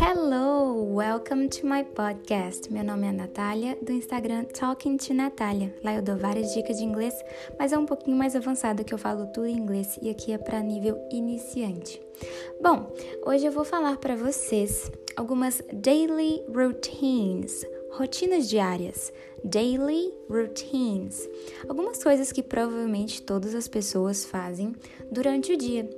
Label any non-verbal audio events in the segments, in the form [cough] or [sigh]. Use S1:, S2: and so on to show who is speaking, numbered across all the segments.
S1: Hello, welcome to my podcast. Meu nome é Natália, do Instagram Talking to Natália. Lá eu dou várias dicas de inglês, mas é um pouquinho mais avançado que eu falo tudo em inglês e aqui é para nível iniciante. Bom, hoje eu vou falar para vocês algumas daily routines, rotinas diárias, daily routines, algumas coisas que provavelmente todas as pessoas fazem durante o dia.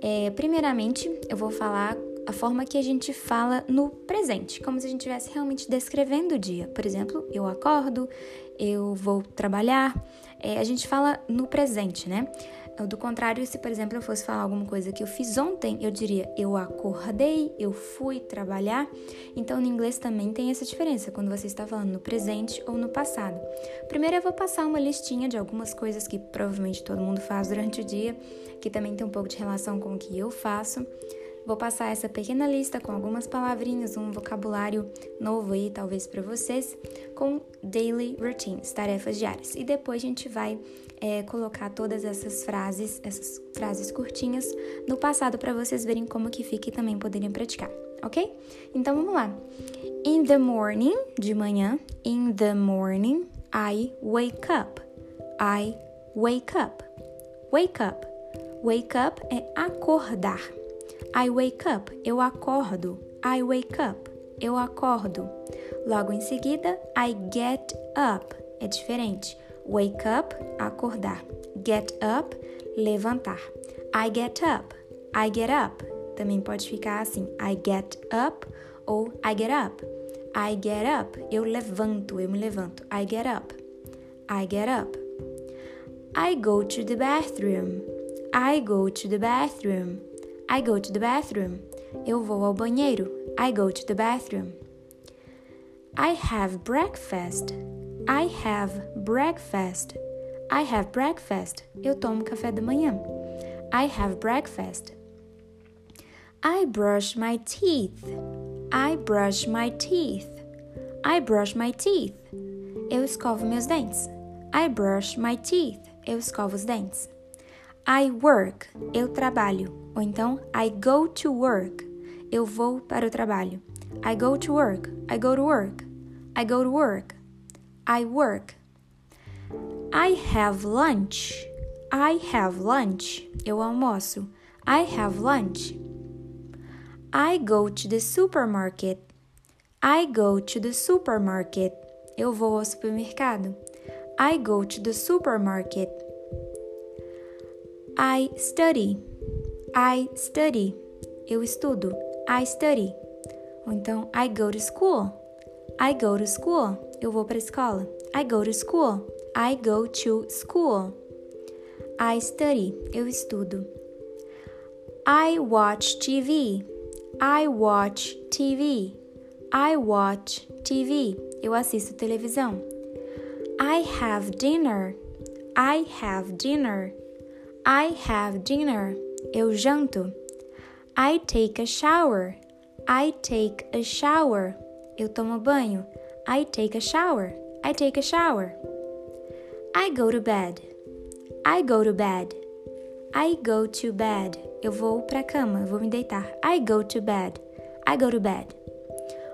S1: É, primeiramente, eu vou falar a forma que a gente fala no presente, como se a gente estivesse realmente descrevendo o dia. Por exemplo, eu acordo, eu vou trabalhar, é, a gente fala no presente, né? Do contrário, se por exemplo eu fosse falar alguma coisa que eu fiz ontem, eu diria eu acordei, eu fui trabalhar. Então no inglês também tem essa diferença quando você está falando no presente ou no passado. Primeiro eu vou passar uma listinha de algumas coisas que provavelmente todo mundo faz durante o dia, que também tem um pouco de relação com o que eu faço. Vou passar essa pequena lista com algumas palavrinhas, um vocabulário novo aí, talvez para vocês, com daily routines, tarefas diárias. E depois a gente vai é, colocar todas essas frases, essas frases curtinhas no passado para vocês verem como que fica e também poderem praticar, ok? Então vamos lá. In the morning, de manhã, in the morning, I wake up. I wake up. Wake up. Wake up é acordar. I wake up, eu acordo. I wake up, eu acordo. Logo em seguida, I get up, é diferente. Wake up, acordar. Get up, levantar. I get up, I get up. Também pode ficar assim, I get up ou I get up. I get up, eu levanto, eu me levanto. I get up. I get up. I go to the bathroom. I go to the bathroom. I go to the bathroom. Eu vou ao banheiro. I go to the bathroom. I have breakfast. I have breakfast. I have breakfast. Eu tomo café da manhã. I have breakfast. I brush my teeth. I brush my teeth. I brush my teeth. Eu escovo meus dentes. I brush my teeth. Eu escovo os dentes. I work, eu trabalho. Ou então, I go to work, eu vou para o trabalho. I go to work, I go to work, I go to work, I work. I have lunch, I have lunch, eu almoço. I have lunch. I go to the supermarket, I go to the supermarket, eu vou ao supermercado. I go to the supermarket. I study. I study. Eu estudo. I study. Ou então, I go to school. I go to school. Eu vou para a escola. I go to school. I go to school. I study. Eu estudo. I watch TV. I watch TV. I watch TV. Eu assisto televisão. I have dinner. I have dinner. I have dinner. Eu janto. I take a shower. I take a shower. Eu tomo banho. I take a shower. I take a shower. I go to bed. I go to bed. I go to bed. Eu vou para a cama, eu vou me deitar. I go to bed. I go to bed.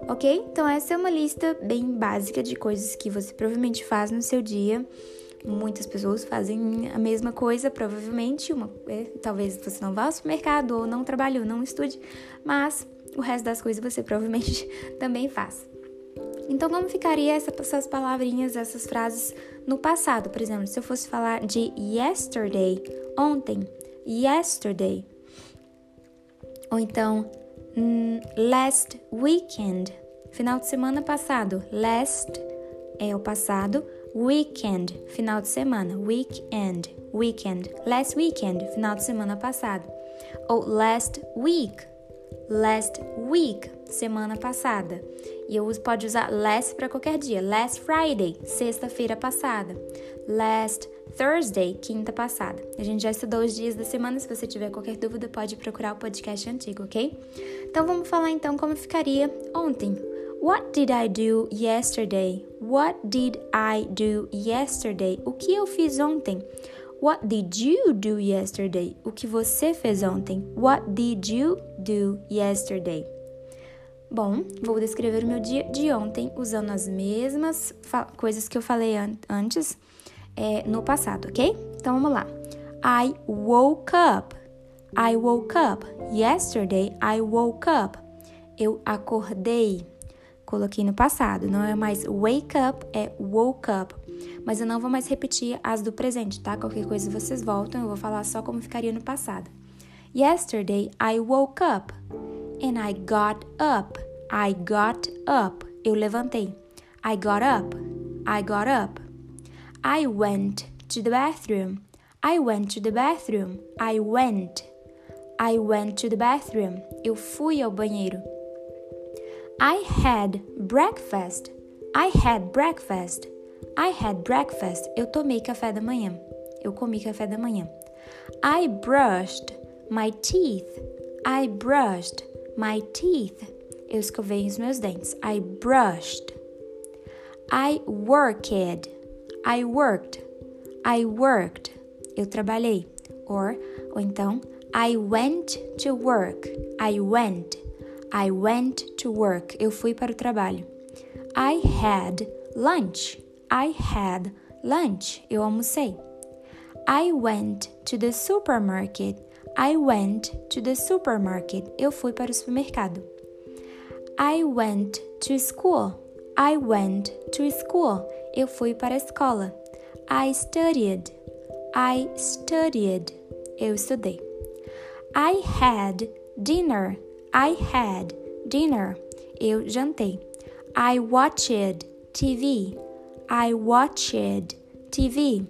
S1: Ok? Então, essa é uma lista bem básica de coisas que você provavelmente faz no seu dia Muitas pessoas fazem a mesma coisa, provavelmente. Uma, é, talvez você não vá ao supermercado ou não trabalhe ou não estude, mas o resto das coisas você provavelmente [laughs] também faz. Então, como ficaria essa, essas palavrinhas, essas frases no passado? Por exemplo, se eu fosse falar de yesterday, ontem, yesterday. Ou então, mm, last weekend, final de semana passado. Last é o passado, Weekend, final de semana. Weekend, weekend. Last weekend, final de semana passado. Ou last week, last week, semana passada. E eu pode usar last para qualquer dia. Last Friday, sexta-feira passada. Last Thursday, quinta passada. A gente já estudou os dias da semana. Se você tiver qualquer dúvida, pode procurar o podcast antigo, ok? Então vamos falar então como ficaria ontem. What did I do yesterday? What did I do yesterday? O que eu fiz ontem? What did you do yesterday? O que você fez ontem? What did you do yesterday? Bom, vou descrever o meu dia de ontem usando as mesmas coisas que eu falei an antes é, no passado, ok? Então vamos lá. I woke up. I woke up. Yesterday I woke up. Eu acordei. Coloquei no passado, não é mais wake up, é woke up. Mas eu não vou mais repetir as do presente, tá? Qualquer coisa vocês voltam, eu vou falar só como ficaria no passado. Yesterday I woke up and I got up. I got up. Eu levantei. I got up. I got up. I went to the bathroom. I went to the bathroom. I went. I went to the bathroom. Eu fui ao banheiro. I had breakfast. I had breakfast. I had breakfast. Eu tomei café da manhã. Eu comi café da manhã. I brushed my teeth. I brushed my teeth. Eu escovei os meus dentes. I brushed. I worked. I worked. I worked. Eu trabalhei. Or, ou então, I went to work. I went. I went to work. Eu fui para o trabalho. I had lunch. I had lunch. Eu almocei. I went to the supermarket. I went to the supermarket. Eu fui para o supermercado. I went to school. I went to school. Eu fui para a escola. I studied. I studied. Eu estudei. I had dinner. I had dinner. Eu jantei. I watched TV. I watched TV.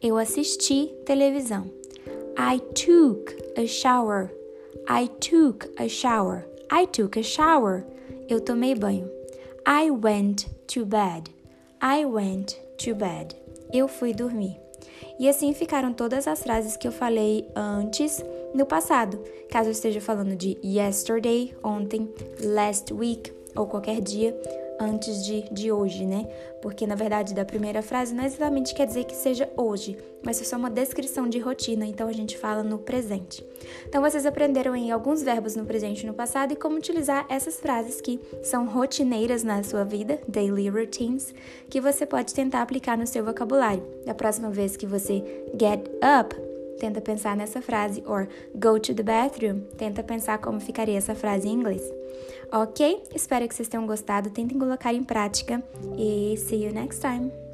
S1: Eu assisti televisão. I took a shower. I took a shower. I took a shower. Eu tomei banho. I went to bed. I went to bed. Eu fui dormir. E assim ficaram todas as frases que eu falei antes no passado, caso eu esteja falando de yesterday, ontem, last week ou qualquer dia antes de, de hoje, né? Porque na verdade da primeira frase não exatamente quer dizer que seja hoje, mas é só uma descrição de rotina, então a gente fala no presente. Então vocês aprenderam aí alguns verbos no presente e no passado e como utilizar essas frases que são rotineiras na sua vida, daily routines, que você pode tentar aplicar no seu vocabulário. Da próxima vez que você get up, tenta pensar nessa frase, or go to the bathroom, tenta pensar como ficaria essa frase em inglês. Ok? Espero que vocês tenham gostado, tentem colocar em prática e see you next time!